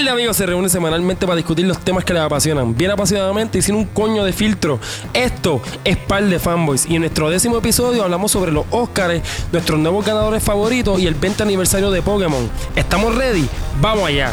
par de amigos se reúnen semanalmente para discutir los temas que les apasionan, bien apasionadamente y sin un coño de filtro. Esto es Par de Fanboys y en nuestro décimo episodio hablamos sobre los Oscars, nuestros nuevos ganadores favoritos y el 20 aniversario de Pokémon. ¿Estamos ready? ¡Vamos allá!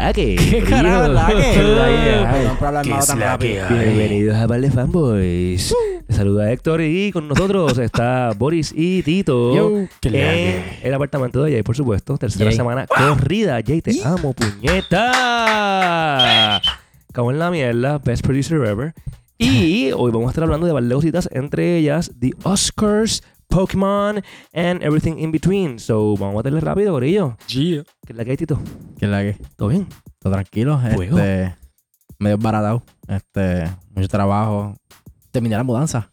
La que? ¿Qué carajo es la que? ¿Qué es tan la rápido. que? Bienvenidos a Par de Fanboys. Les saluda Héctor y con nosotros está Boris y Tito Yo, ¿qué la en el apartamento de Jay, por supuesto. Tercera Jay. semana corrida. Jay, te amo, puñeta. Cago en la mierda. Best producer ever. Y hoy vamos a estar hablando de varias cositas, entre ellas The Oscars, Pokémon and everything in between. So, vamos a meterle rápido, gorillo. Yeah. ¿Qué es la que hay, Tito? ¿Qué es la que? ¿Todo bien? Todo tranquilo. Fuego. Este, medio baratado. Este, mucho trabajo. Terminé la mudanza.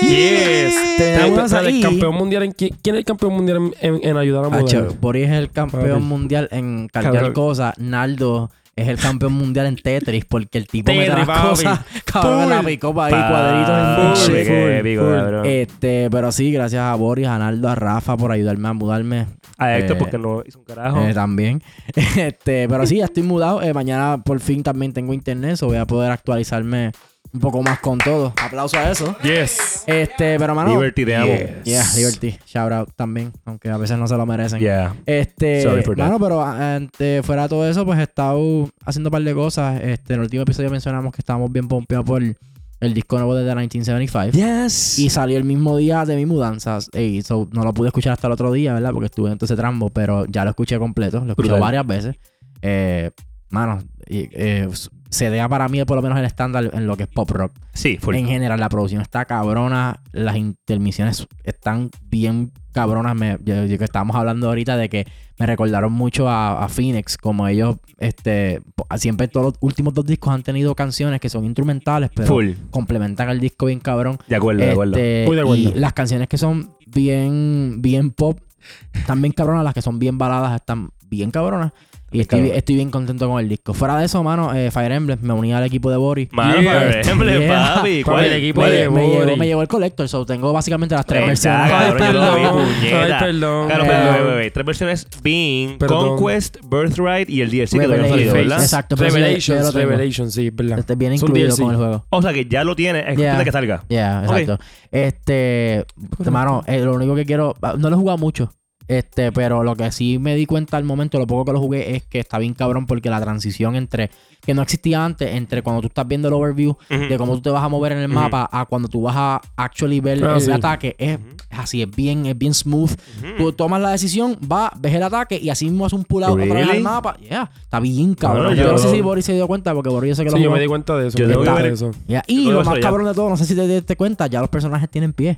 Yes. El campeón mundial en qui- ¿Quién es el campeón mundial en, en- en ayudar a mudar? Boris es el campeón mundial en cargar Cabrón. cosas. Naldo es el campeón mundial en Tetris porque el tipo mete Tetris, las papi. cosas. Cabrón, en la Full. picopa ahí, cuadritos en Full, full, épico, full. cabrón. Este, pero sí, gracias a Boris, a Naldo, a Rafa por ayudarme a mudarme. A Héctor Eh, porque no hizo un carajo. Eh, también. Este, pero sí, ya estoy mudado. Eh, mañana por fin también tengo internet, so voy a poder actualizarme un poco más con todo. Aplauso a eso. Yes. Este, pero mano. Liberty, te amo. Yes. Yeah, Liberty. Shout out también, aunque a veces no se lo merecen. Yeah. Este, Sorry for that. mano, pero este, fuera de todo eso, pues he estado haciendo un par de cosas. Este, en el último episodio mencionamos que estábamos bien pompeados por el disco nuevo de The 1975. Yes. Y salió el mismo día de mi mudanza. Y so, no lo pude escuchar hasta el otro día, ¿verdad? Porque estuve en todo ese trambo, pero ya lo escuché completo. Lo escuché varias veces. Eh, mano, eh, se vea para mí por lo menos el estándar en lo que es pop rock. sí, full. En general, la producción está cabrona. Las intermisiones están bien cabronas. Me, yo, yo que estábamos hablando ahorita de que me recordaron mucho a, a Phoenix. Como ellos, este, siempre todos los últimos dos discos han tenido canciones que son instrumentales, pero Full. complementan el disco bien cabrón. De acuerdo, de acuerdo. Este, Muy de acuerdo. Y las canciones que son bien, bien pop, están bien cabronas. Las que son bien baladas están bien cabronas. Y estoy, estoy bien contento con el disco. Fuera de eso, mano, eh, Fire Emblem, me uní al equipo de Boris. Mano, Yeah. por ejemplo, Yeah. papi. ¿Cuál el equipo me, de me Boris. llegó, me llegó el Collector, so tengo básicamente las tres versiones. cabrón, yo lo vi, perdón. puñeta. Perdón. Claro, Eh. Tres versiones: Being, Perdón. Conquest, Birthright y el DLC que todavía no salido, ¿verdad? Exacto, Revelations. Revelations, sí, verdad. Este viene incluido DLC. con el juego. O sea que ya lo tiene, es Yeah. que salga. Ya, exacto. Este, hermano, eh, lo único que quiero, ah, no lo he jugado mucho. Este, pero lo que sí me di cuenta al momento, lo poco que lo jugué, es que está bien cabrón porque la transición entre, que no existía antes, entre cuando tú estás viendo el overview de cómo tú te vas a mover en el mapa a cuando tú vas a actually ver Ah, el sí. ataque, es, es así, es bien, es bien smooth. Tú tomas la decisión, vas, ves el ataque y así mismo haces un pull out otra vez Really? al mapa. Yeah, está bien cabrón. Bueno, yo, yo- no sé si Boris se dio cuenta porque Boris yo sé que lo Sí, yo me di cuenta de eso. Yo me di tengo que cuenta ver- de eso. Yeah, Yo Y lo más eso cabrón de todo, no sé si te diste cuenta, ya los personajes tienen pie.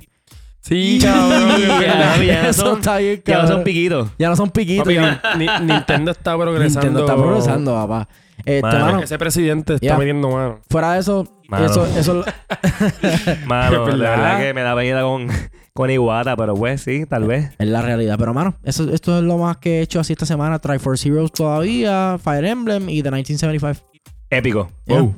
Sí, cabrón. es Ya, verdad. ya no Eso son, está bien, ya no cabrón. son piquitos. Ya no son piquitos. Papi, ya. Ni- Nintendo está progresando. Nintendo está progresando, papá. Este, Mano. mano, Ese presidente está Yeah. metiendo mano. fuera de eso, Mano. eso, eso Mano, Es la verdad. verdad que me da venida con, con Iguata, pero pues sí, tal vez. es la realidad. Pero, mano, eso, esto es lo más que he hecho así esta semana. Triforce Heroes todavía, Fire Emblem y The 1975. Épico. Yeah. Oh,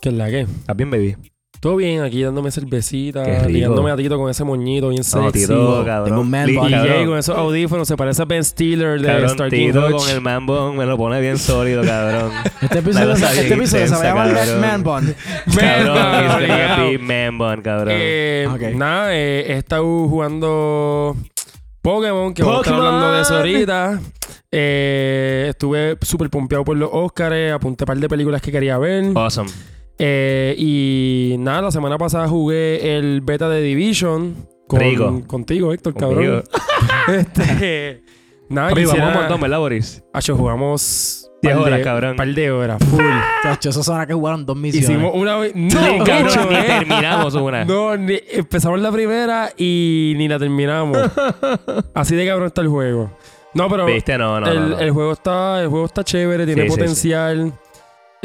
¿Qué es la que? ¿Estás bien, baby? Todo bien, aquí dándome cervecita, ligándome a Tito con ese moñito bien No, sexy. Tito, cabrón. Tengo un man bun. Jay con esos audífonos se parece a Ben Stiller de Cabrón, Star King Tito Hutch. con el man bun me lo pone bien sólido, cabrón. Este episodio, este episodio se va a llamar Man. Bun. cabrón, Man bun, cabrón. Eh, Ok. Nada, eh, he estado jugando Pokémon, que vamos a estar Pokémon. hablando de eso ahorita. Eh, estuve súper pompeado por los Oscars, apunté un par de películas que quería ver. awesome. Eh, y nada, la semana pasada jugué el beta de Division. Con, Rico. Contigo, Héctor, Conmigo. cabrón. este, nada, Papi, quisiera... vamos un montón, ¿verdad, Boris? Acho, jugamos... Diez par horas, de- cabrón. par de horas, full. Chacho, eso suena que jugaron dos misiones. Hicimos una vez... No, Sí, cabrón, ni eh. terminamos una. No, ni- empezamos la primera y ni la terminamos. Así de cabrón está el juego. No, pero ¿Viste? No, no, el, no, no. el juego está, el juego está chévere, tiene Sí, sí, potencial.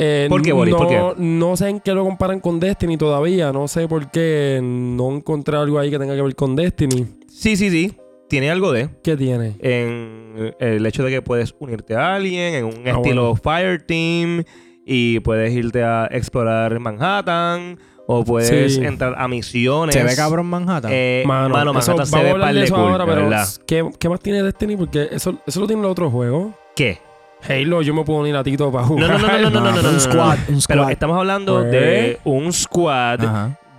Eh, ¿Por qué, Boris? No, ¿Por qué? no sé en qué lo comparan con Destiny todavía. No sé por qué no encontré algo ahí que tenga que ver con Destiny. Sí, sí, sí. Tiene algo de. ¿Qué tiene? En el hecho de que puedes unirte a alguien en un Ah, estilo bueno. Fireteam y puedes irte a explorar Manhattan o puedes Sí. entrar a misiones. Se ve cabrón Manhattan. Eh, Mano, mano, eso, Manhattan se vamos a ve hablar par de de eso cool, ahora, pero. ¿qué, qué más tiene Destiny? Porque eso, eso lo tiene el otro juego. ¿Qué? Halo, yo me puedo unir a Tito para jugar. No, no, no, no, no, no, no, no, Un squad. Pero estamos hablando de un squad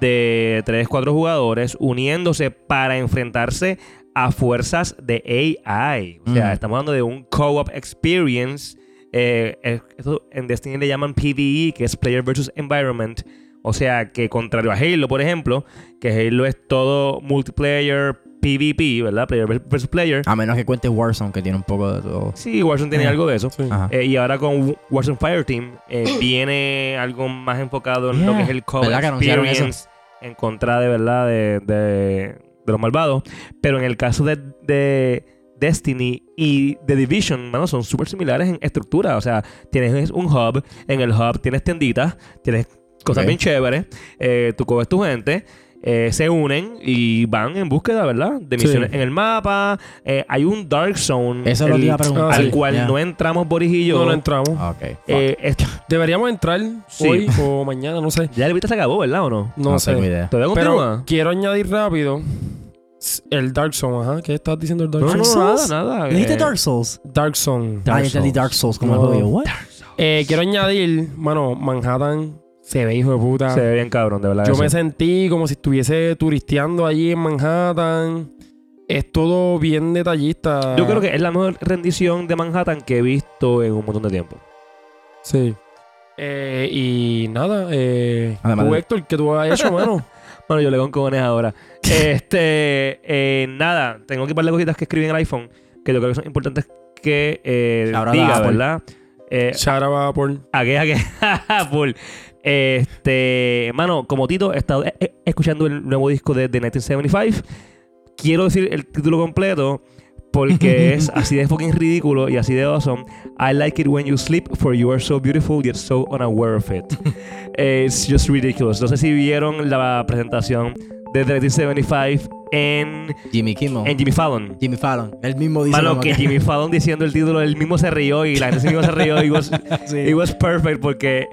de 3, 4 jugadores uniéndose para enfrentarse a fuerzas de AI. O sea, mm. estamos hablando de un co-op experience. Eh, Esto en Destiny le llaman PvE, que es Player versus Environment. O sea, que contrario a Halo, por ejemplo, que Halo es todo multiplayer, PvP, ¿verdad? Player versus player. A menos que cuente Warzone, que tiene un poco de todo. Sí, Warzone tiene Ah. algo de eso. Sí. Eh, y ahora con Warzone Fireteam eh, viene algo más enfocado en lo que es el co experience en contra de verdad de, de, de los malvados. Pero en el caso de, de Destiny y The Division, mano, son súper similares en estructura. O sea, tienes un hub, en el hub tienes tienditas, tienes cosas bien chéveres, eh, tú coges tu gente. Eh, se unen y van en búsqueda, ¿verdad? De Sí. misiones en el mapa. Eh, hay un Dark Zone Eso lo el- iba a preguntar. Ah, al sí. cual no entramos Boris y yo. No, no entramos. Ah, Ok. fuck. Eh, es- Deberíamos entrar Sí. hoy o mañana, no sé. ya el vista se acabó, ¿verdad o no? No, no sé. tengo idea. ¿Todavía Pero quiero añadir rápido el Dark Zone, ajá. ¿Qué estás diciendo el Dark No, no, Zone? nada, Souls? nada. ¿Dijiste eh, Dark Souls? Dark Zone. ah, yo entendí Dark Souls como No. el juego. What? Eh, quiero añadir, mano, Manhattan se ve hijo de puta. Se ve bien cabrón, de verdad. Yo que me sí. sentí como si estuviese turisteando allí en Manhattan. Es todo bien detallista. Yo creo que es la mejor rendición de Manhattan que he visto en un montón de tiempo. Sí. Eh, y nada, eh, Además tú, de- Héctor, ¿qué tú has hecho, mano? Bueno, yo le con cojones ahora. este, eh, nada, tengo que par de cositas que escribí en el iPhone que yo creo que son importantes que eh, diga, da Apple. ¿verdad? Eh, Shara va por. ¿A qué? ¿A qué? Full. Este, mano, como Tito, he estado eh, eh, escuchando el nuevo disco de, de 1975. Quiero decir el título completo porque es así de fucking ridículo y así de awesome. I like it when you sleep, for you are so beautiful yet so unaware of it. It's just ridiculous. No sé si vieron la presentación de The 1975 en, Jimmy Kimmel. en Jimmy Fallon. Jimmy Fallon. Él mismo dice Mano, que Jimmy Fallon diciendo el título, él mismo se rió y la gente mismo se rió. Y was, it was perfect porque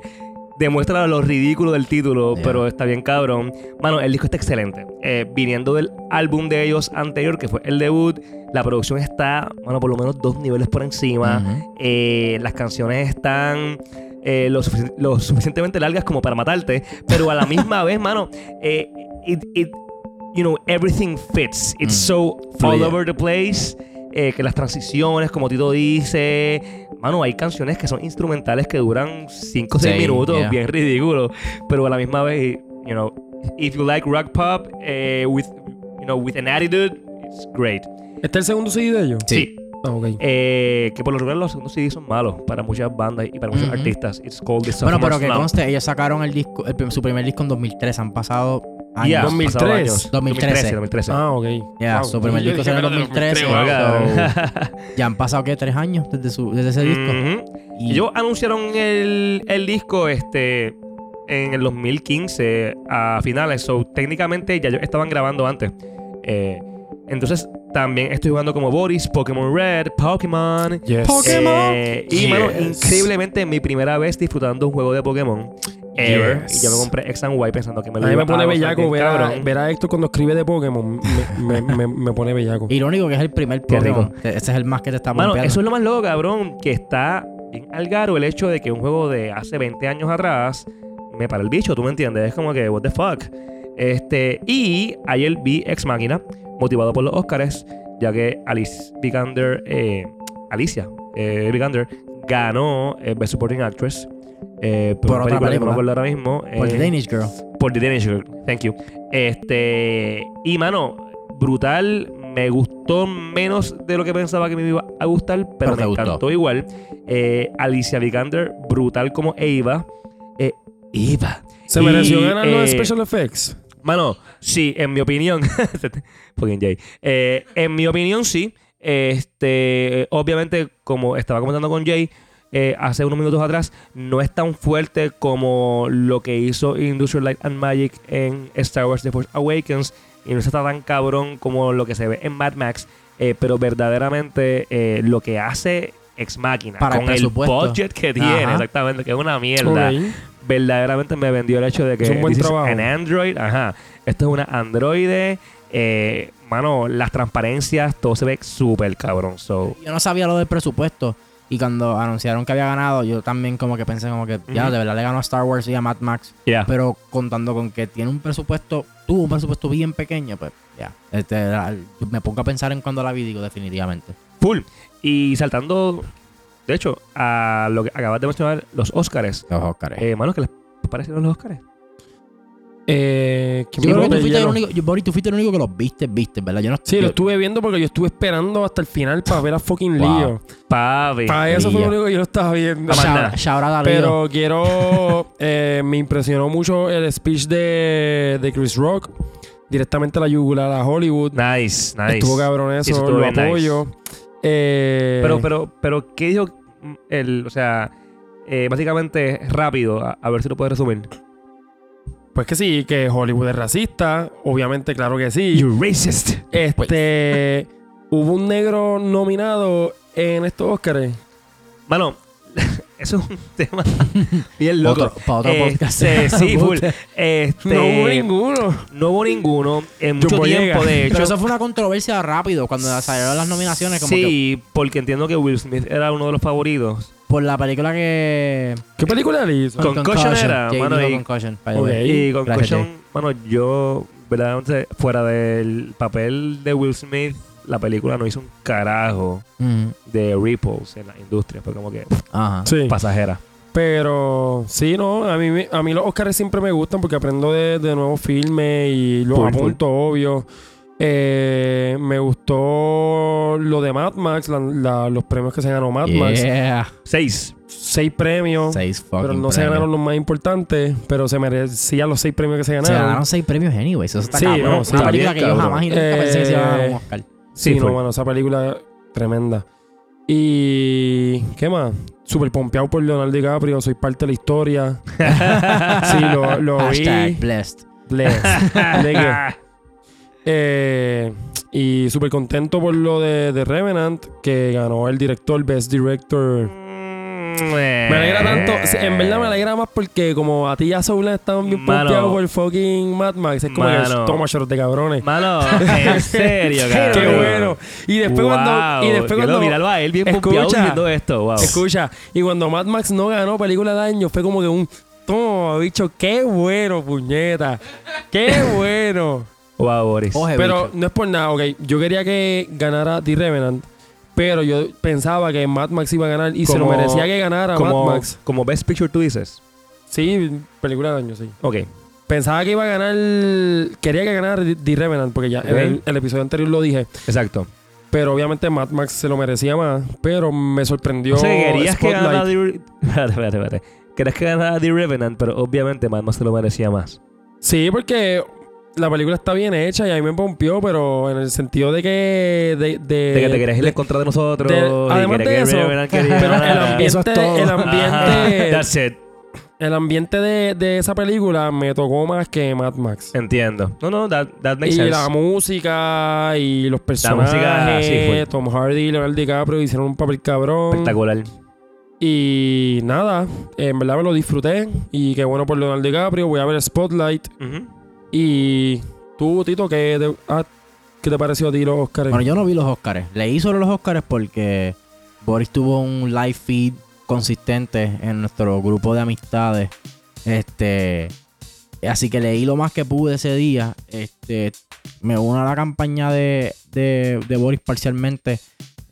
demuestra lo ridículo del título, Yeah. pero está bien cabrón. Mano, el disco está excelente. Eh, viniendo del álbum de ellos anterior, que fue el debut, la producción está, bueno, por lo menos dos niveles por encima. Eh, las canciones están eh, lo, lo suficientemente largas como para matarte, pero a la misma vez, mano, it, it- you know, everything fits. It's Mm. so all over the place. Eh, que las transiciones, como Tito dice, mano, hay canciones que son instrumentales que duran 5 o 6 Sí, minutos, yeah. bien ridículo, pero a la misma vez, you know, if you like rock pop eh, with, you know, with an attitude, it's great. ¿Este es el segundo CD de ellos? Sí. Ah, ok. Eh, que por lo regular los segundos CDs son malos para muchas bandas y para muchos Ujú. artistas. It's called the Bueno, pero que conste, ellos sacaron el disco, el su primer disco en 2003. Han pasado años. Yeah, 2003. pasado años. 2013. 2013. Ah, ok. Ya, Wow. su primer Yo disco dije, salió en espérate, 2013. wow. Oiga. Ya han pasado, ¿qué? ¿Tres años desde, su, desde ese disco? Ujú. Y Ellos anunciaron el, el disco este en el 2015 a finales. So, técnicamente ya ellos estaban grabando antes. Eh, entonces, también estoy jugando como Boris, Pokémon Red, Pokémon. Yes. Pokémon. Eh, y, mano, Yes. increíblemente, mi primera vez disfrutando un juego de Pokémon. Ever. Yes. Y yo me compré X and Y pensando que me A lo mí iba me pone a bellaco ver a, ver a Héctor cuando escribe de Pokémon. Me, me, me, me pone bellaco. Irónico que es el primer Qué Pokémon. Ese es el más que te está Mano, eso es lo más loco, cabrón, que está bien al garo el hecho de que un juego de hace 20 años atrás me para el bicho, ¿tú me entiendes? Es como que, what the fuck. Este, y ayer vi Ex Máquina, motivado por los Oscars, ya que Alice Vikander, eh, Alicia eh, Vikander, ganó eh, Best Supporting Actress. Eh, por, Por otra película que no me película. acuerdo ahora mismo. Por eh, The Danish Girl. por The Danish Girl. Thank you. Este. Y mano, brutal. Me gustó menos de lo que pensaba que me iba a gustar, pero, Pero me gustó. encantó igual. Eh, Alicia Vikander, brutal como Eva. Eh, Eva. ¿Se mereció ganar los Special Effects? Mano, sí, en mi opinión. Fucking Jay. Eh, en mi opinión, sí. Este, obviamente, como estaba comentando con Jay eh, hace unos minutos atrás, no es tan fuerte como lo que hizo Industrial Light and Magic en Star Wars The Force Awakens y no está tan cabrón como lo que se ve en Mad Max, eh, pero verdaderamente eh, lo que hace Ex Máquina Para con el, presupuesto. budget que tiene, Ajá. exactamente, que es una mierda verdaderamente me vendió el hecho de que Es un buen trabajo. an Android, ajá. Esto es una Android. Eh, mano, las transparencias, todo se ve súper cabrón. So, Yo no sabía lo del presupuesto. Y cuando anunciaron que había ganado, yo también como que pensé como que ya, de verdad le ganó a Star Wars y a Mad Max. yeah. Pero contando con que tiene un presupuesto, tuvo un presupuesto bien pequeño, pues ya. Este, la- me pongo a pensar en cuando la vi, digo, definitivamente. full. Y saltando, de hecho, a lo que acabas de mencionar, los Oscars. Los Oscars. Eh, mano, ¿qué les parecieron los Oscars? Eh, ¿quién yo creo que tú fuiste, el único, yo, Boris, tú fuiste el único que los viste, viste, ¿verdad? Yo no Sí, yo- lo estuve viendo porque yo estuve esperando hasta el final para ver a fucking Wow. Leo. Papi. Para eso fue lo único que yo lo estaba viendo. Más Shout- nada. shout out a Leo. Pero quiero. eh, me impresionó mucho el speech de, de Chris Rock. Directamente a la yugular a Hollywood. Nice, nice. Estuvo cabrón eso, eso estuvo lo nice. apoyo. Eh, Pero, pero, pero, ¿qué dijo el, o sea, eh, básicamente rápido, a, a ver si lo puedes resumir? Pues que sí, que Hollywood es racista. Obviamente, claro que sí. You racist. Este. hubo un negro nominado en estos Oscars. Mano, eso es un tema bien loco. Otro- para otro Este, podcast. sí, full. Este, No hubo ninguno. No hubo ninguno en mucho tiempo, de hecho. Pero eso fue una controversia rápido cuando salieron las nominaciones, como que sí, porque entiendo que Will Smith era uno de los favoritos. Por la película que. ¿Qué película le hizo? Con- Concussion era, Jay mano, y- Concussion, by the Ok. way. Y Concussion, mano, yo, verdaderamente, fuera del papel de Will Smith, la película no hizo un carajo Ujú. de ripples en la industria. Fue como que Ajá. Sí. pasajera. Pero sí, no, a mí, a mí los Oscars siempre me gustan porque aprendo de, de nuevos filmes y los apunto, obvio. Eh, me gustó lo de Mad Max, la- la- los premios que se ganó Mad Max. Seis. Seis premios, Seis fucking pero no se ganaron los más importantes, pero se merecían los seis premios que se Se ganaron. ganaron seis premios anyways. Eso está Sí, cabrón. no, sí, una película bien que yo jamás nunca pensé que se iba a ganar un Eh, Oscar. Sí, Sí, no, mano, esa película tremenda. Y ¿qué más? Super pompeado por Leonardo DiCaprio, soy parte de la historia. sí, lo, lo Hashtag vi. blessed. ¿De? Eh, y súper contento por lo de, de Revenant, que ganó el director Best Director. Me alegra tanto. En verdad me alegra más porque como a ti y a Soula estaban bien pompeados por fucking Mad Max. Es como Mano. que toma short de cabrones. Mano, en serio, cabrón. Qué bueno. Y después cuando... Y después cuando Míralo a él bien Escucha. diciendo esto. Wow. Escucha, y cuando Mad Max no ganó película del año, fue como que un... Toma, bicho, qué bueno, puñeta. Qué bueno. Wow, Boris. Oje, Pero bicho. no es por nada, ok. Yo quería que ganara The Revenant, pero yo pensaba que Mad Max iba a ganar y se lo Como- merecía que ganara como, Mad Max. como Best Picture tú dices. Sí, película del año, sí. Ok. Pensaba que iba a ganar. Quería que ganara The Revenant, porque ya en el, el episodio anterior lo dije. Exacto. Pero obviamente Mad Max se lo merecía más. Pero me sorprendió. o sea, querías que Spotlight. ganara The... Espérate, espérate, espérate. Querías que ganara The Revenant, pero obviamente Mad Max se lo merecía más. Sí, porque la película está bien hecha y a mí me pompió, pero en el sentido de que. De, de, De que te querías ir en contra de nosotros. de- y además de eso, Pero el ambiente, Eso es todo. el ambiente, That's it. el ambiente de, de esa película me tocó más que Mad Max. Entiendo. No, no, that, that makes Y sense. la música y los música, personajes, sí, fue. Tom Hardy y Leonardo DiCaprio hicieron un papel cabrón. Espectacular. Y nada, en verdad me lo disfruté y qué bueno por Leonardo DiCaprio. Voy a ver Spotlight Ujú. Y tú, Tito, ¿qué te, ah, ¿qué te pareció a ti los Oscars? Bueno, yo no vi los Oscars. Leí sobre los Oscars porque Boris tuvo un live feed consistente en nuestro grupo de amistades. Este. Así que leí lo más que pude ese día. Este. Me uno a la campaña de, de, de Boris parcialmente.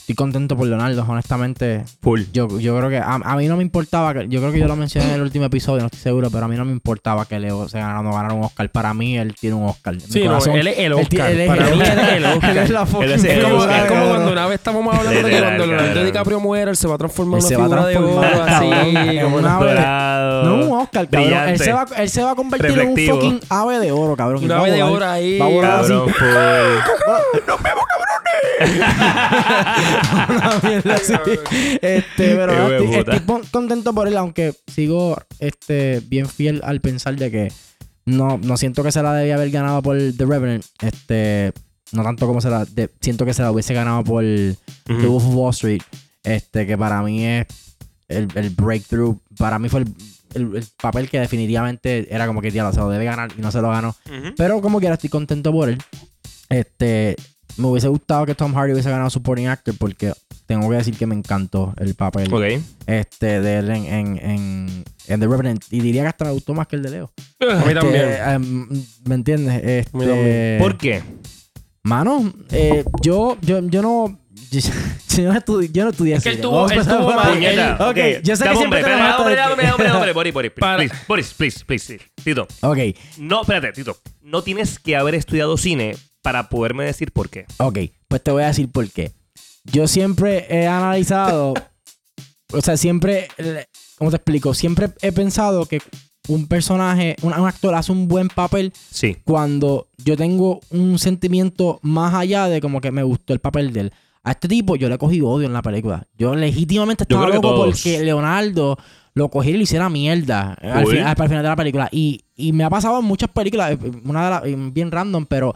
Estoy contento por Leonardo, honestamente. Full. Yo, yo creo que a, a mí no me importaba, que, yo creo que yo lo mencioné en el último episodio, no estoy seguro, pero a mí no me importaba que Leo se ganara o no ganara un Oscar. Para mí, él tiene un Oscar. En mi sí, no, corazón, él es el Oscar. él es- Para él mí es- él es el Oscar. él es la es el Es como, Oscar, es como cabrón. cuando una vez estábamos hablando de que cuando Leonardo. DiCaprio muera, él se va a transformar en una se va a figura de oro transformar, así. como una ave. No un Oscar, cabrón. Él se, va, él se va a convertir Reflectivo. en un fucking ave de oro, cabrón. Una ave de oro ahí. Va a volar así. Cabrón. Una mierda así. Este, pero no, estoy, contento por él, aunque sigo este, bien fiel al pensar de que no, no siento que se la debía haber ganado por The Revenant. Este, no tanto como se la. de- siento que se la hubiese ganado por The. Wolf of Wall Street. Este, que para mí es el, el breakthrough. Para mí fue el, el- el papel que definitivamente era como que diablo, se lo debe ganar y no se lo ganó. Pero como quiera, estoy contento por él. Este, me hubiese gustado que Tom Hardy hubiese ganado Supporting Actor porque tengo que decir que me encantó el papel Ok. este, de él en, en, en, en The Revenant. Y diría que hasta me gustó más que el de Leo. A mí Este, también. em, ¿Me entiendes? mí también. Este, ¿Por qué? Mano, eh, yo, yo, yo no... Yo, yo no estudié, yo no estudié Es que él tuvo- él tuvo ahí. Puñeta. Ok, yo sé que siempre espera, esto hombre, hombre, hombre, hombre, Boris, Boris, please, Boris, please, please, please. Tito, Ok, no, espérate, Tito. No tienes que haber estudiado cine para poderme decir por qué. Ok, pues te voy a decir por qué. Yo siempre he analizado, o sea, siempre, ¿cómo te explico? Siempre he pensado que un personaje, un, un actor hace un buen papel Sí. cuando yo tengo un sentimiento más allá de como que me gustó el papel de él. A este tipo yo le cogí odio en la película. Yo legítimamente estaba loco porque Leonardo lo cogiera y le hiciera mierda al, fin- final de la película. Y, y me ha pasado en muchas películas, eh, una de las, eh, bien random, pero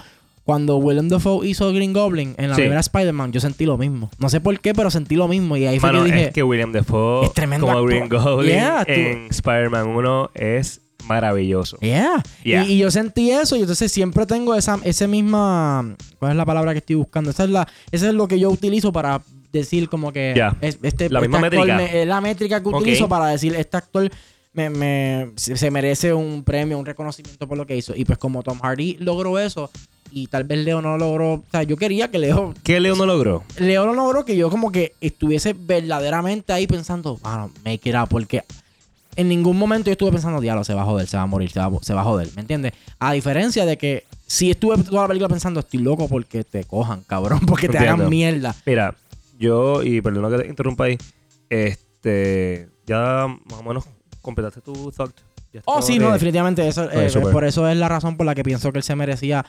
cuando Willem Dafoe hizo Green Goblin en la Sí. primera Spider-Man, yo sentí lo mismo. No sé por qué, pero sentí lo mismo. Y ahí fue Mano, que dije, es que William Defoe es tremendo como actor. Green Goblin Yeah, en Spider-Man 1 es maravilloso. Yeah. Yeah. Y, y yo sentí eso y entonces siempre tengo esa, ese misma... ¿Cuál es la palabra que estoy buscando? Esa es, la, esa es lo que yo utilizo para decir como que... Yeah. es- este, La este misma métrica. me- es la métrica que utilizo para decir este actor me, se merece un premio, un reconocimiento por lo que hizo. Y pues como Tom Hardy logró eso y tal vez Leo no lo logró... O sea, yo quería que Leo... ¿Qué Leo no logró? Leo lo logró que yo como que estuviese verdaderamente ahí pensando, mano, make it up, porque en ningún momento yo estuve pensando, diablo, se va a joder, se va a morir, se va, a- se va a joder, ¿me entiendes? A diferencia de que si estuve toda la película pensando, estoy loco porque te cojan, cabrón, porque te Entiendo. hagan mierda. Mira, yo, y perdona que te interrumpa ahí, este, ya más o menos completaste tu thought. Oh, sí, no, de- definitivamente, eso, Ok, eh, por eso es la razón por la que pienso que él se merecía...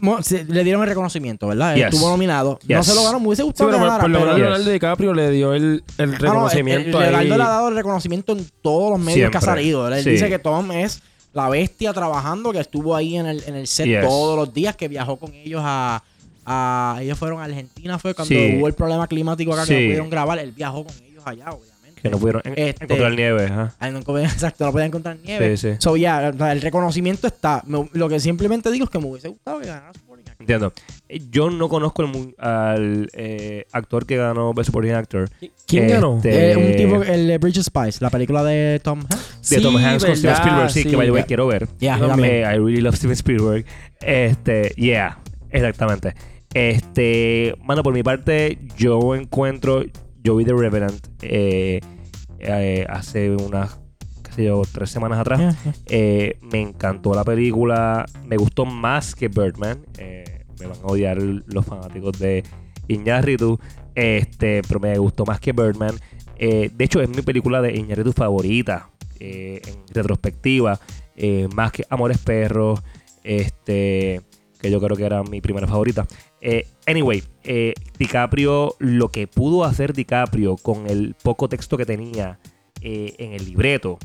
Mo- se- le dieron el reconocimiento, ¿verdad? Él Yes. estuvo nominado. No Yes. se lo ganó, me hubiese Sí, gustado pero que por, ganara, por lo pero- menos Yes. Leonardo DiCaprio le dio el, el Ah, no, el- el-. Leonardo le ha dado el reconocimiento en todos los medios que ha Siempre. salido. Él Sí. dice que Tom es la bestia trabajando, que estuvo ahí en el, en el set Yes. todos los días, que viajó con ellos a, a- Ellos fueron a Argentina, fue cuando Sí. hubo el problema climático acá que Sí. no pudieron grabar. Él viajó con ellos allá, obviamente. Que no pudieron Este- encontrar nieve, no podían- exacto, no podían encontrar nieve. Sí, sí. So, ya, el reconocimiento está. Me- lo que simplemente digo es que me hubiese gustado que ganara Supporting Actor. Entiendo. Eh, Yo no conozco el al eh, actor que ganó Best Supporting Actor. ¿Quién ganó? Este, Eh, un tipo, el de Bridge Spice, la película de Tom Hanks. de Tom Sí, Hanks con Steven Spielberg, sí, que by the way quiero ver. Eh, I really love Steven Spielberg. Este, yeah, exactamente. Este, mano, por mi parte, yo encuentro, yo vi The Revenant eh, eh, hace unas, qué sé yo, tres semanas atrás. Yeah, yeah. Eh, me encantó la película, me gustó más que Birdman. Me van a odiar los fanáticos de Iñárritu, este, pero me gustó más que Birdman. De hecho, es mi película de Iñárritu favorita en retrospectiva, más que Amores Perros, este, que yo creo que era mi primera favorita. Eh, anyway, eh, DiCaprio, lo que pudo hacer DiCaprio con el poco texto que tenía eh, en el libreto,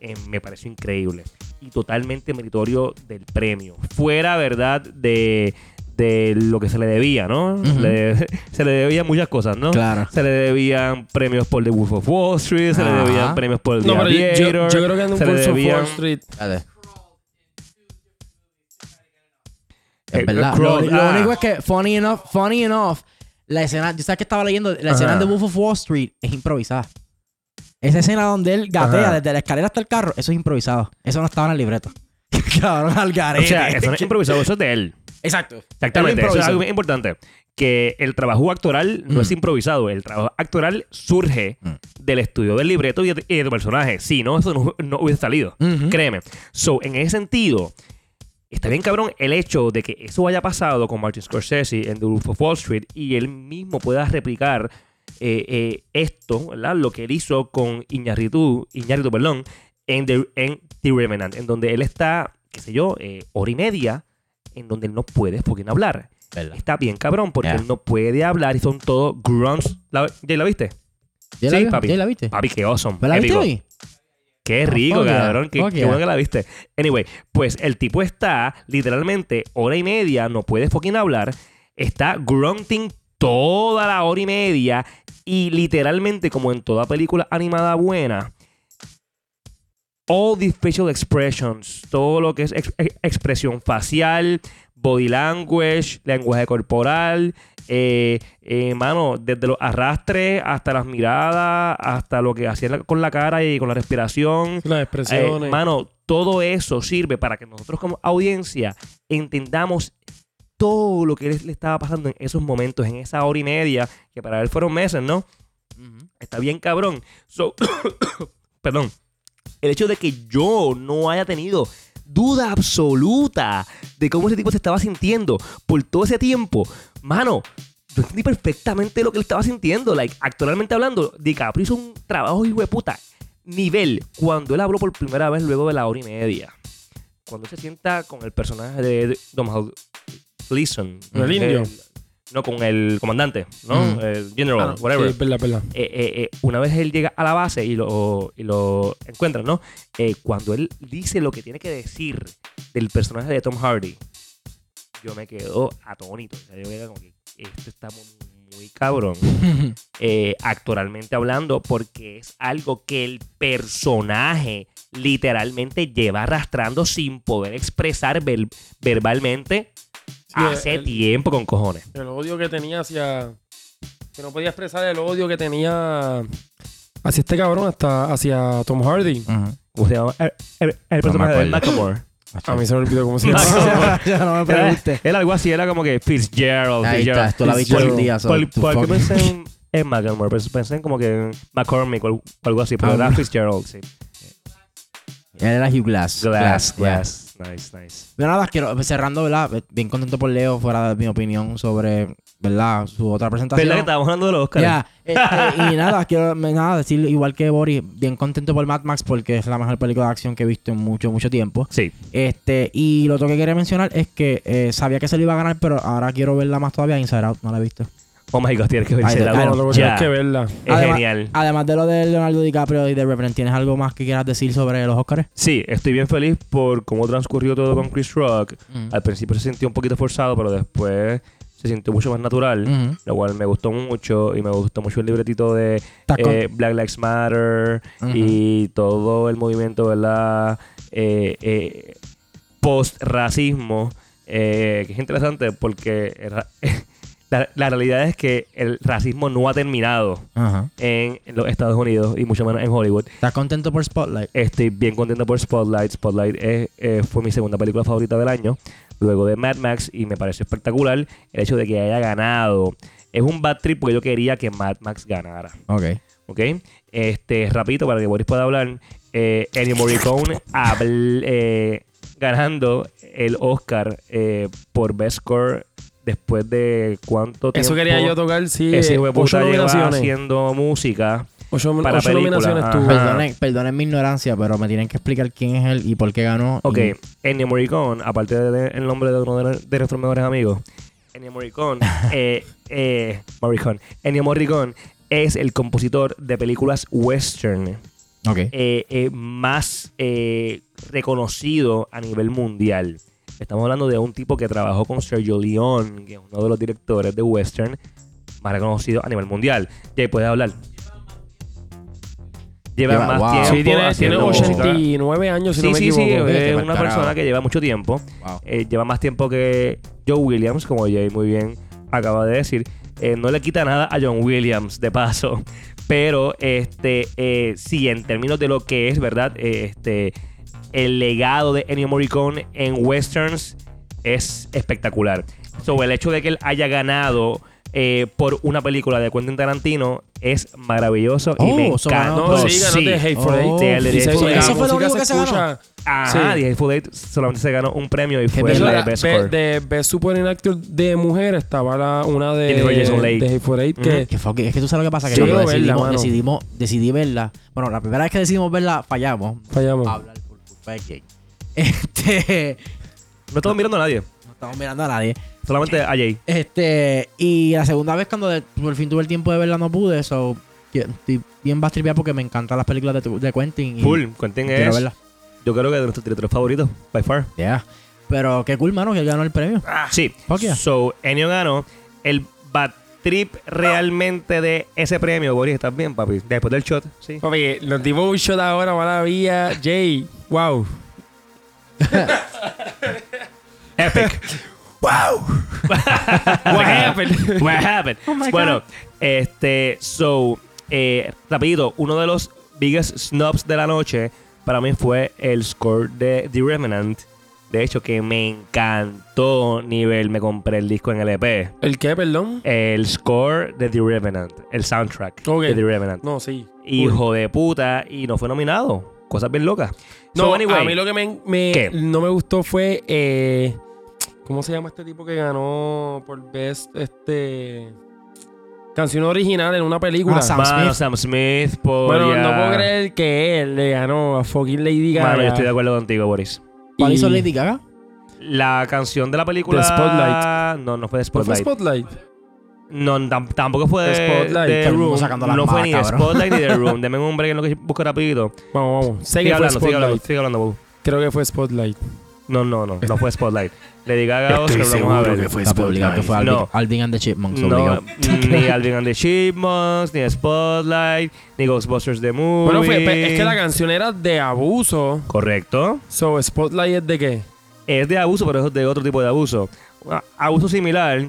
eh, me pareció increíble y totalmente meritorio del premio. Fuera, ¿verdad? De, de lo que se le debía, ¿no? Le- se le debían muchas cosas, ¿no? Claro. Se le debían premios por The Wolf of Wall Street, se le debían premios por The No, pero yo, yo- Aviator, yo creo que en le curso debían- Wall Street. Espérate. Es verdad. Crow- lo, lo ah. único es que, funny enough, funny enough, la escena, yo sabes que estaba leyendo, la escena de Wolf of Wall Street es improvisada. Esa escena donde él gatea Ajá. desde la escalera hasta el carro, eso es improvisado. Eso no estaba en el libreto. Cabrón, al O garete. sea, eso no es improvisado, eso es de él. Exacto. Exactamente, eso es algo bien importante. Que el trabajo actoral no Mm. es improvisado, el trabajo actoral surge Mm. del estudio del libreto y de, y de tu personaje. Si no, eso no, no hubiese salido. Créeme. So, en ese sentido, está bien cabrón el hecho de que eso haya pasado con Martin Scorsese en The Wolf of Wall Street y él mismo pueda replicar eh, eh, esto, ¿verdad? Lo que él hizo con Iñárritu, Iñárritu, perdón, en The, en The Revenant, en donde él está, qué sé yo, eh, hora y media, en donde él no puede fucking hablar. ¿Verdad? está bien cabrón porque él no puede hablar y son todos grunts. ¿La, ¿Ya la viste? ¿Ya Sí, la, papi. ¿Ya la viste? Papi, qué awesome. ¿Me la viste hoy? Qué rico, cabrón. Qué, bueno que la viste. Anyway, pues el tipo está literalmente hora y media, no puede fucking hablar. Está grunting toda la hora y media. Y literalmente, como en toda película animada buena, all the facial expressions, todo lo que es ex- ex- expresión facial, body language, lenguaje corporal, eh, eh, mano, desde los arrastres hasta las miradas, hasta lo que hacía la- con la cara y con la respiración. Las Eh, expresiones. mano, todo eso sirve para que nosotros como audiencia entendamos todo lo que le, le estaba pasando en esos momentos, en esa hora y media, que para él fueron meses, ¿no? Está bien cabrón. So, perdón. El hecho de que yo no haya tenido duda absoluta de cómo ese tipo se estaba sintiendo por todo ese tiempo, mano, yo entendí perfectamente lo que él estaba sintiendo. Like, actualmente hablando, DiCaprio hizo un trabajo hijo de puta. Nivel, cuando él habló por primera vez luego de la hora y media. Cuando se sienta con el personaje de Domhnall Gleeson. ¿Con el indio? No, con el comandante, ¿no? Mm. El general, Ah, whatever Sí, verdad. eh, eh, eh, una vez él llega a la base y lo, y lo encuentran, ¿no? Cuando él dice lo que tiene que decir del personaje de Tom Hardy, yo me quedo atónito. O sea, yo quedo como que esto está mu- muy cabrón. actoralmente hablando, porque es algo que el personaje literalmente lleva arrastrando sin poder expresar ver- verbalmente hace el- tiempo con cojones. El odio que tenía hacia. Que no podía expresar el odio que tenía hacia este cabrón, hasta hacia Tom Hardy. Ujú. ¿Cómo se llama? El, el- el personaje de. A mí se me olvidó cómo se llama. ya no me Era, preguntes. era algo así, era como que Fitzgerald. Ahí está, esto lo ha visto Fitzgerald. el día. ¿Por, qué pensé en, en Macklemore? Pensé, pensé en como que en McCormick o algo- así, pero Ah, era. Fitzgerald, sí. Él era Hugh Glass. Glass. Glass. Nice, nice. Pero nada, quiero, cerrando, ¿verdad? Bien contento por Leo, fuera de mi opinión sobre, ¿verdad? Su otra presentación. ¿Verdad que estábamos hablando de los Oscars? Ya, este, y nada, quiero nada, decir igual que Boris, bien contento por Mad Max porque es la mejor película de acción que he visto en mucho, mucho tiempo. Sí. Este, y lo otro que quería mencionar es que eh, sabía que se lo iba a ganar, pero ahora quiero verla más todavía. Inside Out, no la he visto. Oh my god, tienes que verse la No, Ya. tienes que verla. Es Además- genial. Además de lo de Leonardo DiCaprio y de Reverend, ¿tienes algo más que quieras decir sobre los Oscars? Sí, estoy bien feliz por cómo transcurrió todo con Chris Rock. Mm. Al principio se sintió un poquito forzado, pero después se sintió mucho más natural. Ujú. Lo cual me gustó mucho y me gustó mucho el libretito de ¿Estás con- eh, Black Lives Matter Ujú. y todo el movimiento, ¿verdad? Eh, eh, Post-racismo, eh, que es interesante porque la, la realidad es que el racismo no ha terminado Ajá. en los Estados Unidos y mucho menos en Hollywood. ¿Estás contento por Spotlight? Estoy bien contento por Spotlight. Spotlight es, eh, fue mi segunda película favorita del año, luego de Mad Max, y me pareció espectacular el hecho de que haya ganado. Es un bad trip porque yo quería que Mad Max ganara. Ok. ¿Ok? Este, rapidito, para que Boris pueda hablar. Eh, Ennio Morricone habl- eh, ganando el Oscar eh, por Best Score después de cuánto tiempo. Eso quería yo tocar, sí. Ese hijo de puta lleva haciendo música. Ocho, para ocho nominaciones tuvo. Perdonen, perdonen mi ignorancia, pero me tienen que explicar quién es él y por qué ganó. Ok, y- Ennio Morricone, aparte del nombre de uno de, de nuestros mejores amigos, Ennio Morricone, eh, eh, Morricone, Ennio Morricone es el compositor de películas western eh, eh, más eh, reconocido a nivel mundial. Estamos hablando de un tipo que trabajó con Sergio Leone, que es uno de los directores de western más reconocido a nivel mundial. Ya puedes hablar. Lleva, Lleva- más wow. tiempo. Sí, tiene, tiene haciendo 89 años, si Sí, no me sí, sí, es pa'l una persona que lleva mucho tiempo. Wow. Eh, lleva más tiempo que Joe Williams, como Jay muy bien acaba de decir. Eh, no le quita nada a John Williams, de paso. Pero, este, eh, sí, en términos de lo que es, ¿verdad? Eh, este, el legado de Ennio Morricone en westerns es espectacular. Sobre el hecho de que él haya ganado eh, por una película de Quentin Tarantino es maravilloso y Oh, me encanta. ganó- No, Oh, sí, ganó sí. de Hateful Oh, Eight. sí, la Eight. Eso fue lo único que se escucha- Ajá, Sí. The Hateful Eight solamente se ganó un premio y fue el de Best Be- Score. de Best Supporting Actor de mujer estaba la, una de, Hateful Eight que Que fuck, es que tú sabes lo que pasa, que Sí, verla, decidimos, decidimos, decidí verla. Bueno, la primera vez que decidimos verla, fallamos. fallamos. Hablar Este. No estamos mirando a nadie. estamos mirando a nadie. Solamente a Jay. Este, y la segunda vez cuando de- por fin tuve el tiempo de verla no pude, so que- estoy bien bastripeado porque me encantan las películas de, tu- de Quentin. y Full. Quentin Quiero es, verla. yo creo que de nuestros directores favoritos, by far. Yeah. Pero qué cool, mano, que él ganó el premio. Sí. Fuck yeah. So, Ennio ganó. El bad trip realmente de ese premio, Boris, ¿estás bien, papi? Después del shot, sí. Papi, nos dimos un shot ahora, mala vía. Jay, wow. Epic. What happened? What happened? bueno, este, so, eh, rapidito, uno de los biggest snubs de la noche para mí fue el score de The Remnant. De hecho, que me encantó nivel, me compré el disco en LP. ¿El qué, perdón? El score de The Revenant, el soundtrack Ok. de The Revenant. No, sí. Hijo de puta, y no fue nominado. Cosas bien locas. No, So, anyway, a mí lo que me, me- ¿Qué? no me gustó fue. eh, ¿Cómo se llama este tipo que ganó por Best este canción original en una película? Ah, Sam Mano, Smith. Sam Smith, por bueno, ya- no puedo creer que él le ganó a fucking Lady Gaga. Mano, yo estoy de acuerdo contigo, Boris. ¿Cuál Y- hizo Lady Gaga? La canción de la película. The Spotlight. No, no fue de ¿No fue Spotlight. Spotlight? No, tam- tampoco fue de, Spotlight. mundo Room. No fue ni de. Spotlight ni de Room. Deme un break en lo que busco rapidito. Vamos, vamos. Sigue hablando, sigue hablando, Spotlight. sigue hablando, Bob. Creo que fue Spotlight. No, no, no. No fue Spotlight. Lady Gaga, Oscar, vamos a ver. Está obligado que fue Alvin, No. Alvin and the Chipmunks. No, ni Alvin and the Chipmunks, ni Spotlight, ni Ghostbusters The Movie. Bueno, fue, es que la canción era de abuso. Correcto. So, Spotlight es de qué? Es de abuso, pero es de otro tipo de abuso. Abuso similar,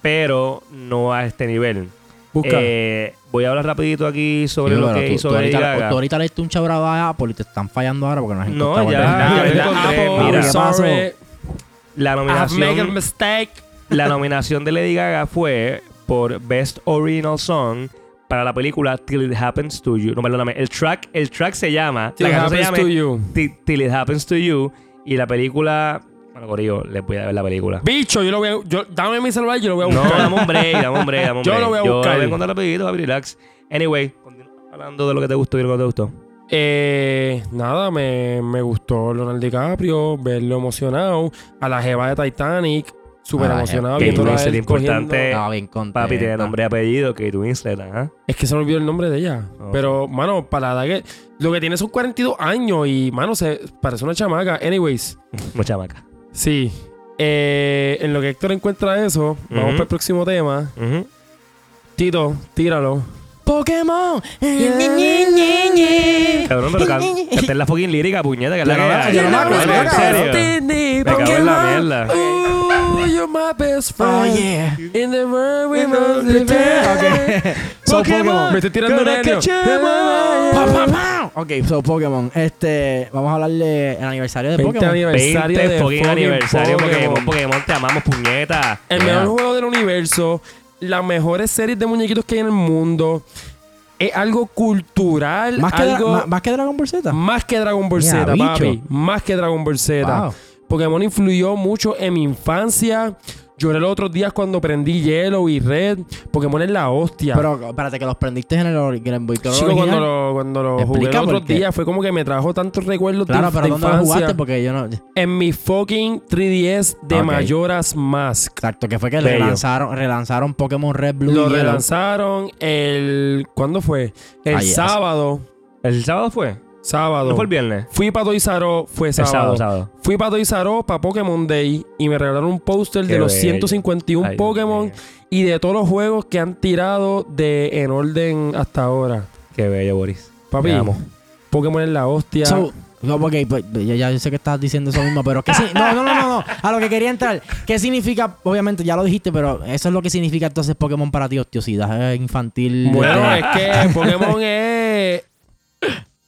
pero no a este nivel. Busca. Eh, voy a hablar rapidito aquí sobre Sí, lo que tú- hizo tú Lady ahorita, Gaga. tú ahorita le diste un chabrado a Apple y te están fallando ahora porque no has No, encontrado el ya, ya lo ¿Verdad, encontré, Apple? mira. La I have made a nominación, mistake. la nominación de Lady Gaga fue por Best Original Song para la película Till It Happens to You. No, perdóname. El track, el track se llama. Till se happens llama to you. Ti- Till It Happens to You. Y la película. Bueno, Corillo, les voy a ver la película. Bicho, yo lo voy a... Yo, dame mi celular y yo lo voy a No, buscar. dame un break, dame un break, dame un Yo break. lo voy a Yo buscar. lo voy a contar rapidito, papi, relax. Anyway, hablando de lo que te gustó y lo que no te gustó. Eh, nada, me, me gustó Leonardo DiCaprio, verlo emocionado. A la jeva de Titanic, súper emocionado. Kate viéndola a Winslet, importante. Estaba bien. Papi, tiene nombre y apellido, Kate Winslet, ajá. Es que se me olvidó el nombre de ella. Pero, mano, para la que... Lo que tiene son 42 años y, mano, se parece una chamaca. Anyways, Mucha maca. Sí. Eh, en lo que Héctor encuentra eso, vamos para el próximo tema. Tito, tíralo. Pokémon. Cabrón, pero can- esta es la fucking lírica, puñeta, que es la que yo no En serio. Me cago en la mierda. Oh, you're my best friend. Oh, yeah. In the world we must. So, Pokémon. Me estoy tirando un Gonna aéreo. catch 'em all. Pa, pa, Ok, so Pokémon. Este, vamos a hablarle el aniversario de 20 Pokémon. aniversario 20 de fucking fucking aniversario Pokémon. Pokémon. Pokémon, te amamos, puñeta. El Yeah. mejor juego del universo, las mejores series de muñequitos que hay en el mundo. Es algo cultural, Más que, algo Dra- ma- más que Dragon Ball Z. más que Dragon Ball Yeah, Z, bicho. papi. Más que Dragon Ball Z. Wow. Pokémon influyó mucho en mi infancia. Lloré los otros días cuando prendí Yellow y Red. Pokémon es la hostia. Pero espérate, que los prendiste en el Game Boy Color Chico, original. cuando lo, cuando lo jugué los otros días, fue como que me trajo tantos recuerdos Claro, de, pero de ¿dónde lo infancia. jugaste? Porque yo no... En mi fucking 3DS de. Mayoras Mask. Exacto, que fue que Bello. relanzaron, relanzaron Pokémon Red, Blue Lo y relanzaron el... ¿Cuándo fue? El Ayer. sábado. ¿El sábado fue? Sábado. ¿No fue el viernes? Fui para Us, fue sábado. sábado, sábado. Fui para Us, para Pokémon Day y me regalaron un póster de los bello. 151 Ay, Pokémon y de todos los juegos que han tirado de en orden hasta ahora. Qué bello, Boris. Papi. Pokémon es la hostia. So, no, ok, pues, ya, ya yo sé que estás diciendo eso mismo, pero ¿qué si- no, no, no, no, no, a lo que quería entrar, ¿qué significa? Obviamente ya lo dijiste, pero eso es lo que significa entonces Pokémon para ti, hostiosidad eh, infantil. Bueno, eh, es que Pokémon es.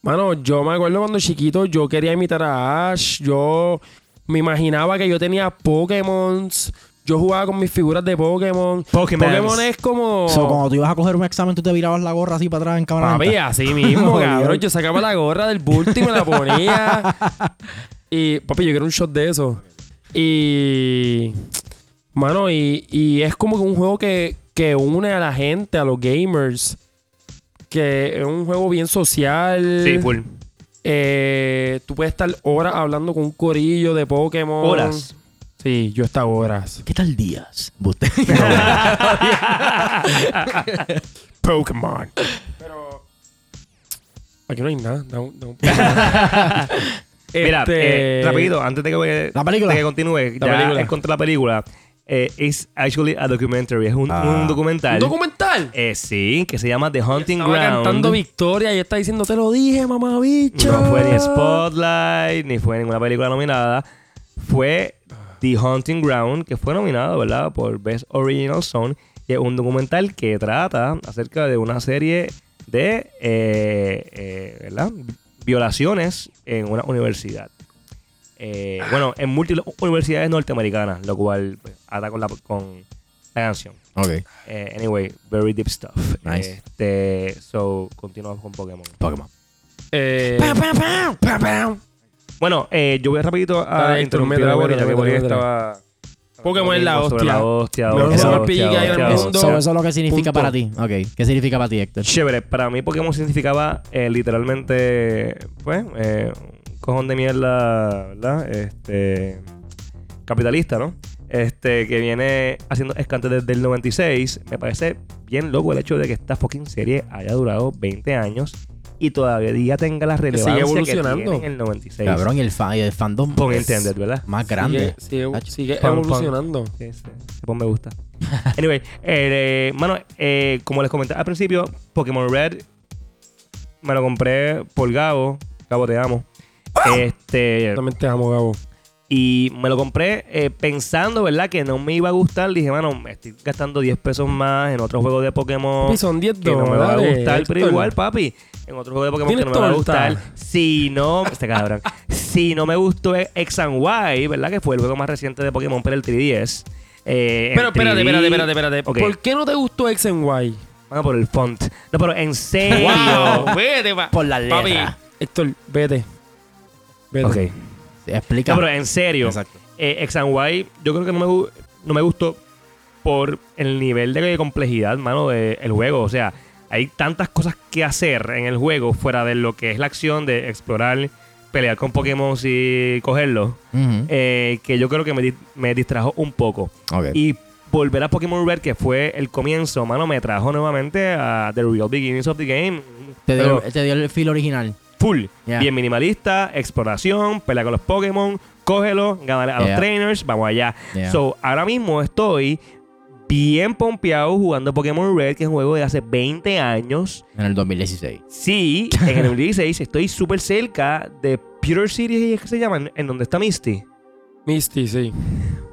Mano, yo me acuerdo cuando chiquito yo quería imitar a Ash. Yo me imaginaba que yo tenía Pokémon. Yo jugaba con mis figuras de Pokémon. Pokémon. Pokémon es como. so, cuando tú ibas a coger un examen, tú te virabas la gorra así para atrás en cámara Papi, lenta. así mismo, cabrón. Yo sacaba la gorra del bulto y me la ponía. y, papi, yo quiero un shot de eso. Y. Mano, y, y es como que un juego que, que une a la gente, a los gamers. Que es un juego bien social. Sí, full. Eh, tú puedes estar horas hablando con un corillo de Pokémon. Horas. Sí, yo estaba horas. ¿Qué tal días? Pokémon. Pero. Aquí no hay nada. No, no. Mira, Este- eh, rapidito, antes de que, La película. de que continúe, La ya película. encontré la película. Eh, it's actually a documentary. Es un, Ah. un documental. ¿Un documental? Eh, sí, que se llama The Hunting Estaba Ground. cantando Victoria y está diciendo, te lo dije, mamá bicho. No fue ni Spotlight, ni fue ninguna película nominada. Fue The Hunting Ground, que fue nominado, ¿verdad? Por Best Original Song. Y es un documental que trata acerca de una serie de, eh, eh, ¿verdad? Violaciones en una universidad. Eh, bueno, en múltiples universidades norteamericanas, lo cual pues, ata con la, con la canción. ok. Eh, anyway, very deep stuff. Nice. Este, so, continuamos con Pokémon. Pokémon. Eh, Bueno, eh, yo voy rapidito a Dale, interrumpir a que estaba... Pokémon es la hostia. la hostia, Mejor hostia, juego hostia, RPG en el hostia, mundo. hostia. So, ¿Eso es lo que significa Punto. para ti? Ok. ¿Qué significa para ti, Héctor? Chévere, para mí Pokémon significaba eh, literalmente, pues, eh, cojón de mierda, ¿verdad? Este, capitalista, ¿no? Este, que viene haciendo escante desde el 96. Me parece bien loco el hecho de que esta fucking serie haya durado 20 años y todavía tenga la relevancia que evolucionando. tiene en el 96. Cabrón, y el, fan, el fandom Pon es entender, ¿verdad? más grande. Sigue, sigue, sigue evolucionando. Sí, ese, ese pon me gusta. anyway, eh, mano, eh, como les comenté al principio, Pokémon Red me lo compré por Gabo. Gabo, te amo. Este, También te amo, Gabo. y me lo compré eh, pensando, ¿verdad? Que no me iba a gustar. Dije, mano, me estoy gastando 10 pesos más en otro juego de Pokémon. Papi, son 10 que no me va a dólares, gustar, pero igual, papi. En otro juego de Pokémon que no me va a gustar. Si no, este cabrón. si no me gustó X and Y, ¿verdad? Que fue el juego más reciente de Pokémon para el 3DS. Eh, Pero espérate, 3D. espérate, espérate, espérate. Ok. ¿Por qué no te gustó X and Y? Mano, por el font. No, pero en serio. Wow, vete, pa. Por la Papi, letra. Héctor, vete. Vete. ok. Explica. No, pero en serio. Exacto. eh, X and Y, yo creo que no me, no me gustó por el nivel de complejidad, mano, del juego. O sea, hay tantas cosas que hacer en el juego fuera de lo que es la acción de explorar, pelear con Pokémon y cogerlos, eh, que yo creo que me, me distrajo un poco. Ok. Y volver a Pokémon Red, que fue el comienzo, mano, me trajo nuevamente a The Real Beginnings of the Game. te, Pero dio, te dio el feel original. Full. Yeah. Bien minimalista, exploración, pelea con los Pokémon, cógelo, ganar a Yeah. los trainers, vamos allá. Yeah. So, ahora mismo estoy bien pompeado jugando Pokémon Red, que es un juego de hace 20 años. En el 2016. Sí, en el 2016 estoy súper cerca de Pewter City, ¿es que se llama? En- donde está Misty. Misty, sí.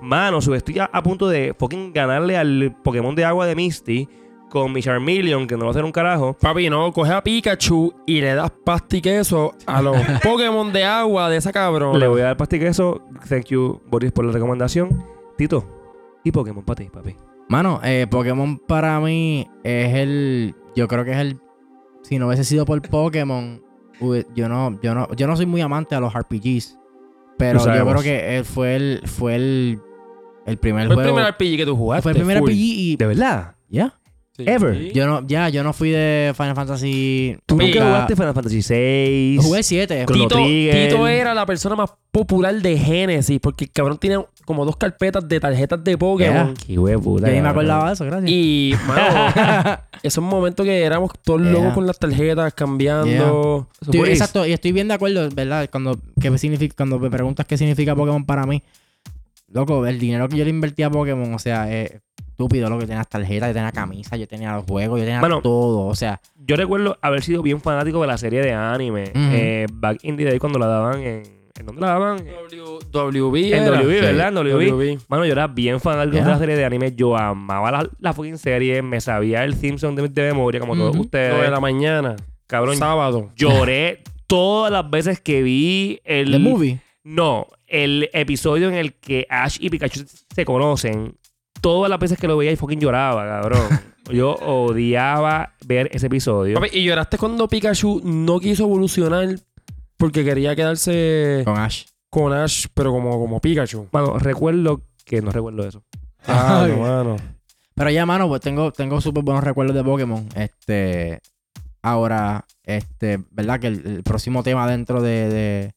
Mano, estoy a, a punto de fucking ganarle al Pokémon de agua de Misty con mi Charmeleon, que no va a hacer un carajo. Papi, no, coge a Pikachu y le das pasta y queso a los Pokémon de agua de esa cabrón. Le voy a dar pastiqueso. Thank you, Boris, por la recomendación. Tito, y Pokémon para ti, papi. Mano, eh, Pokémon para mí es el. Yo creo que es el. Si no hubiese sido por Pokémon, yo no, yo no, yo no soy muy amante a los RPGs. Pero Lo yo creo que él fue el, fue el, el primer Fue el juego. primer RPG que tú jugaste. fue el primer full. RPG y ¿De verdad? ya. Sí. Ever. Yo no, ya, yo no fui de Final Fantasy. ¿Tú nunca jugaste Final Fantasy VI? Jugué 7. Chrono Tito, Trigger. Tito era la persona más popular de Genesis porque el cabrón tenía como dos carpetas de tarjetas de Pokémon. Qué huevo, Yo ni me acordaba de eso, gracias. Y, mano, esos momentos que éramos todos Yeah. locos con las tarjetas cambiando. Estoy- exacto, y estoy bien de acuerdo, ¿verdad? Cuando, ¿qué significa, cuando me preguntas qué significa Pokémon para mí, loco, el dinero que yo le invertí a Pokémon, o sea, es estúpido, lo que tenía tarjetas, yo tenía camisa, yo tenía los juegos, yo tenía todo, o sea, Yo recuerdo haber sido bien fanático de la serie de anime. Eh, back in the day cuando la daban en... ¿En dónde la daban? WB. En era. WB, Sí. ¿verdad? En WB. WB. Mano, yo era bien fanático Yeah. de la serie de anime. Yo amaba la, la fucking serie. Me sabía el song de, de memoria, como todos ustedes. Nueve de la mañana. Cabrón, Sábado. lloré todas las veces que vi el... The Movie. No, el episodio en el que Ash y Pikachu se conocen, todas las veces que lo veía y fucking lloraba, cabrón. Yo odiaba ver ese episodio. Papi, y lloraste cuando Pikachu no quiso evolucionar porque quería quedarse Con Ash. con Ash, pero como, como Pikachu. Mano, recuerdo que no recuerdo eso. Ah, Ay. mano. Pero ya, mano, pues tengo, tengo súper buenos recuerdos de Pokémon. Este. Ahora, este, ¿verdad? Que el, el próximo tema dentro de, de,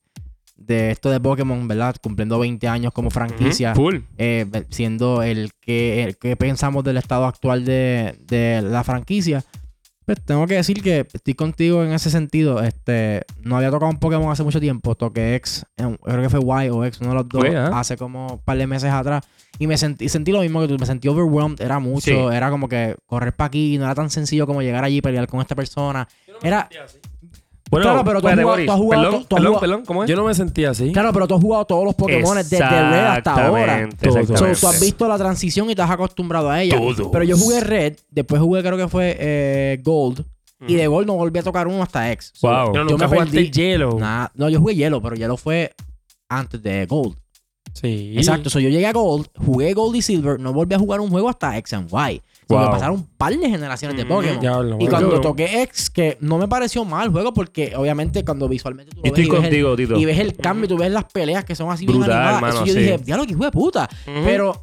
de esto de Pokémon, ¿verdad? Cumpliendo 20 años como franquicia, Full. eh, siendo el que, el que pensamos del estado actual de, de la franquicia. Pues tengo que decir que estoy contigo en ese sentido. Este, no había tocado un Pokémon hace mucho tiempo. Toqué X, eh, creo que fue Y o X, uno de los dos, Fue, ¿ah? hace como un par de meses atrás. Y me sentí, sentí lo mismo que tú. Me sentí overwhelmed. Era mucho. Sí. Era como que correr para aquí. No era tan sencillo como llegar allí y pelear con esta persona. Era, Bueno, Claro, pero tú has jugado- tú has jugado- Perdón, tú- tú has perdón, jugado- perdón, ¿cómo es? Yo no me sentía así. Claro, pero tú has jugado todos los Pokémon desde Red hasta ahora. Exactamente, Todo. So, tú has visto la transición y te has acostumbrado a ella. Todos. Pero yo jugué Red, después jugué creo que fue eh, Gold. Y de Gold no volví a tocar uno hasta X. So, Wow. Yo yo nunca me perdí. el hielo. Nah, no, yo jugué Hielo, pero Hielo fue antes de Gold. Sí. Exacto. So, yo llegué a Gold, jugué Gold y Silver, no volví a jugar un juego hasta X and Y. Wow. me pasaron un par de generaciones de Mm, Pokémon. diablo, y cuando toqué X, que no me pareció mal el juego, porque obviamente cuando visualmente tú lo Yo ves estoy y ves el- contigo, Tito. y ves el cambio, tú ves las peleas que son así bien Brutal, animadas. mano, Eso yo sí. dije, diablo, que hijo de puta. Pero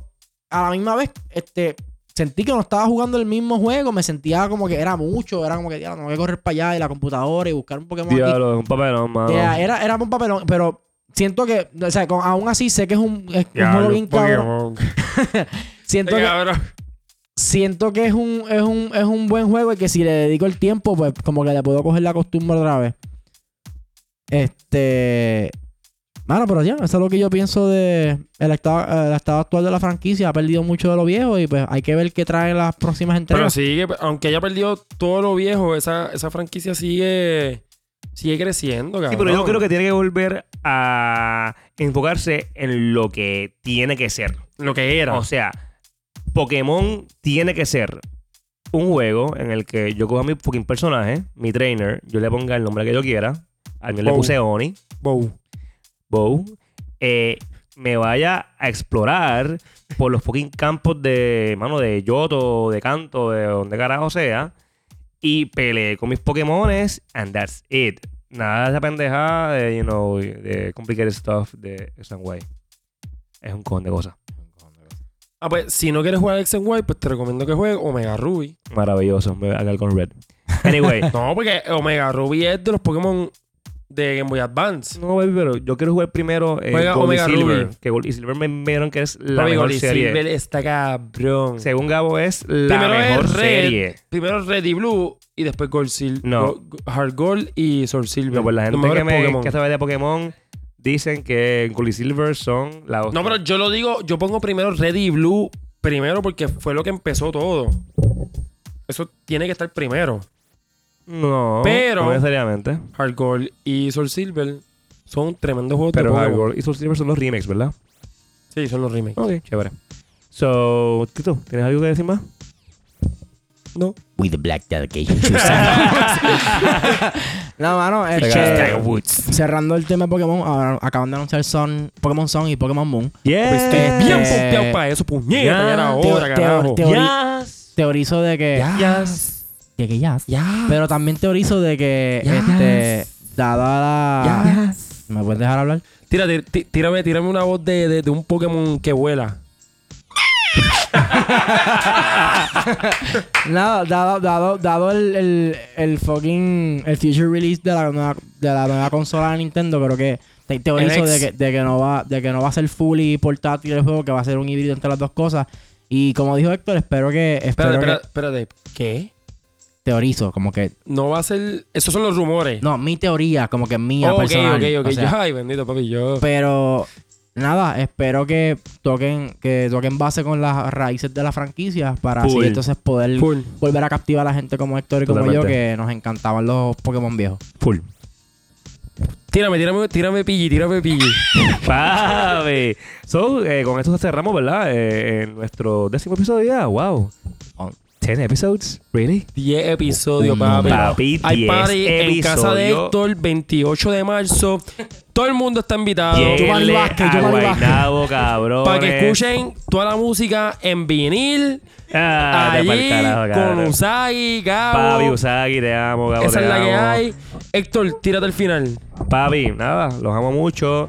a la misma vez, este, sentí que no estaba jugando el mismo juego. Me sentía como que era mucho. Era como que, diablo, tengo que correr para allá y la computadora y buscar un Pokémon aquí. Diablo, es un papelón, mano. Yeah, era, era un papelón, pero siento que, o sea, con- aún así sé que es un, es un juego bien cabrón. Siento que. Siento que es un, es, un, es un buen juego y que si le dedico el tiempo, pues como que le puedo coger la costumbre otra vez. Este. Mano, pero ya, eso es lo que yo pienso de el estado, el estado actual de la franquicia. Ha perdido mucho de lo viejo y pues hay que ver qué traen las próximas Pero entregas. sigue, aunque haya perdido todo lo viejo, esa, esa franquicia sigue, sigue creciendo, cabrón. Sí, pero yo creo que tiene que volver a enfocarse en lo que tiene que ser. Lo que era. O sea, Pokémon tiene que ser un juego en el que yo coja mi fucking personaje, mi trainer, yo le ponga el nombre que yo quiera. Al mío le puse Oni, Bow. Bow. eh, me vaya a explorar por los fucking campos de, mano, de Yoto, de Canto, de donde carajo sea. Y peleé con mis Pokémones and that's it. Nada de esa pendeja de, you know, de complicated stuff de Way. Es un cojón de cosas. Ah, pues si no quieres jugar X and Y, pues te recomiendo que juegues Omega Ruby. Maravilloso. Me voy a quedar con Red. Anyway. No, porque Omega Ruby es de los Pokémon de Game Boy Advance. No, baby, pero yo quiero jugar primero eh, Juega Gold Omega y Silver. Ruby. Que Gold y Silver me vieron que es la Papi, mejor Gold y serie. Silver está cabrón. Según Gabo es la Primero es mejor Red. serie. Primero Red y Blue y después Gold Silver. No. Hard Gold y Soul Silver. No, pues la gente que, me, Pokémon. que sabe de Pokémon dicen que Gold y Silver son la hostia. No, pero yo lo digo, yo pongo primero Red y Blue primero porque fue lo que empezó todo. Eso tiene que estar primero. No, Pero- no necesariamente. Hard Gold y Soul Silver son tremendos juegos Pero de Hard Pokémon. Gold y Soul Silver son los remakes, ¿verdad? Sí, son los remakes. Ok, chévere. So, Tito, ¿tienes algo que decir más? No. With the black delegation. no, mano, este, Woods. cerrando el tema de Pokémon, ahora acaban de anunciar Son, Pokémon Son y Pokémon Moon. Yes. Pues estoy bien eh, pompeado para eso, puñeta. ya, Ya era teo- hora, teo- carajo. teo- Yes. Teorizo de que. Yes. Que, que ya. Ya. Pero también teorizo de que, Ya. este, dada la. Ya. ¿Me puedes dejar hablar? Tírate, tí- tírame, tírame una voz de, de, de un Pokémon que vuela. Nada, dado, dado, dado el, el, el fucking. El future release de la nueva, de la nueva consola de Nintendo, creo que. Te, teorizo El de que, de, que no va, de que no va a ser fully portátil el juego, que va a ser un híbrido entre las dos cosas. Y como dijo Héctor, espero que. Espero Espérate, que. ¿Qué? teorizo, como que. No va a ser. Esos son los rumores. No, mi teoría, como que mía Oh, ok, personal. ok, ok. o sea, Yo- ay, bendito, papi. Yo. Pero nada, espero que toquen, que toquen base con las raíces de la franquicia para así entonces poder Full. volver a captivar a la gente como Héctor y como yo que nos encantaban los Pokémon viejos. Full. Tírame, tírame, tírame pilli, tírame pilli. Papi. So, eh, con esto cerramos, ¿verdad? Eh, en nuestro décimo episodio ya. Wow. Oh. 10 episodes. Really? 10 episodios, Un papi. Papi, Hay 10 party en casa de. Héctor, 28 de marzo. Todo el mundo está invitado. Giovanni Lléguenle Vázquez, a Giovanni Vázquez. Guaynabo, cabrón. Para que escuchen toda la música en vinil. Ah, te pa'l allí carajo, con cabrón. Usagi, Gabo. Papi, Usagi, te amo, Gabo, Esa te es la que amo. hay. Héctor, tírate al final. Papi, nada, los amo mucho.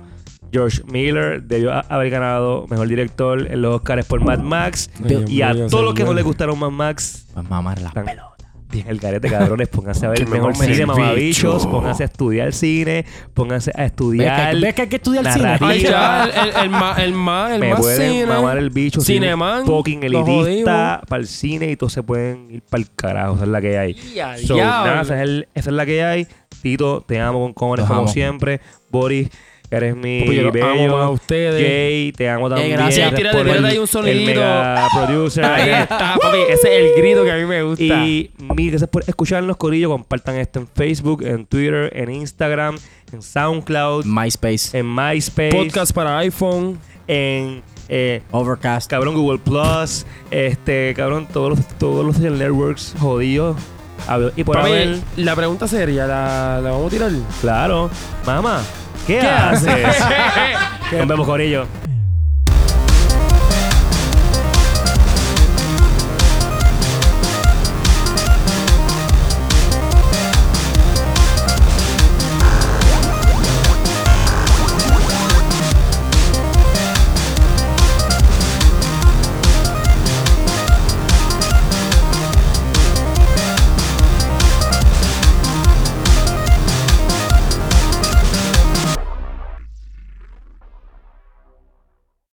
George Miller debió a- haber ganado mejor director en los Oscars por Mad Max. Y a todos los que no les gustaron Mad Max, Pues mamar la están pelota. bien el garete, cabrones. Pónganse a ver el me mejor cine, mamabichos. bicho. Pónganse a estudiar cine. Pónganse a ¿Ves estudiar. que, ves que hay que estudiar. Ay, cine? ya, el, el, el más, el más, el me más pueden cine. mamar el bicho. Cineman, Fucking elitista para el cine y todos se pueden ir para el carajo. Esa es la que hay. Ya, So, diablo. nada, esa es, el- esa es la que hay. Tito, te amo con cojones como amo. siempre. Boris, eres mi yo los amo bello. a ustedes. Jay, te amo también. gracias. Gracias Tírate, por el, ahí un el sonidito. mega producer. Ahí está, papi. Ese es el grito que a mí me gusta. Y mil gracias por escucharnos, Corillo. Compartan esto en Facebook, en Twitter, en Instagram, en SoundCloud, MySpace, en MySpace, Podcast para iPhone. en eh, Overcast. cabrón Google Plus, este cabrón todos los todos los networks jodidos. Y por Papi, haber, la pregunta seria, ¿la, la vamos a tirar? claro, mamá, ¿qué, ¿Qué haces? Nos vemos, Corillo.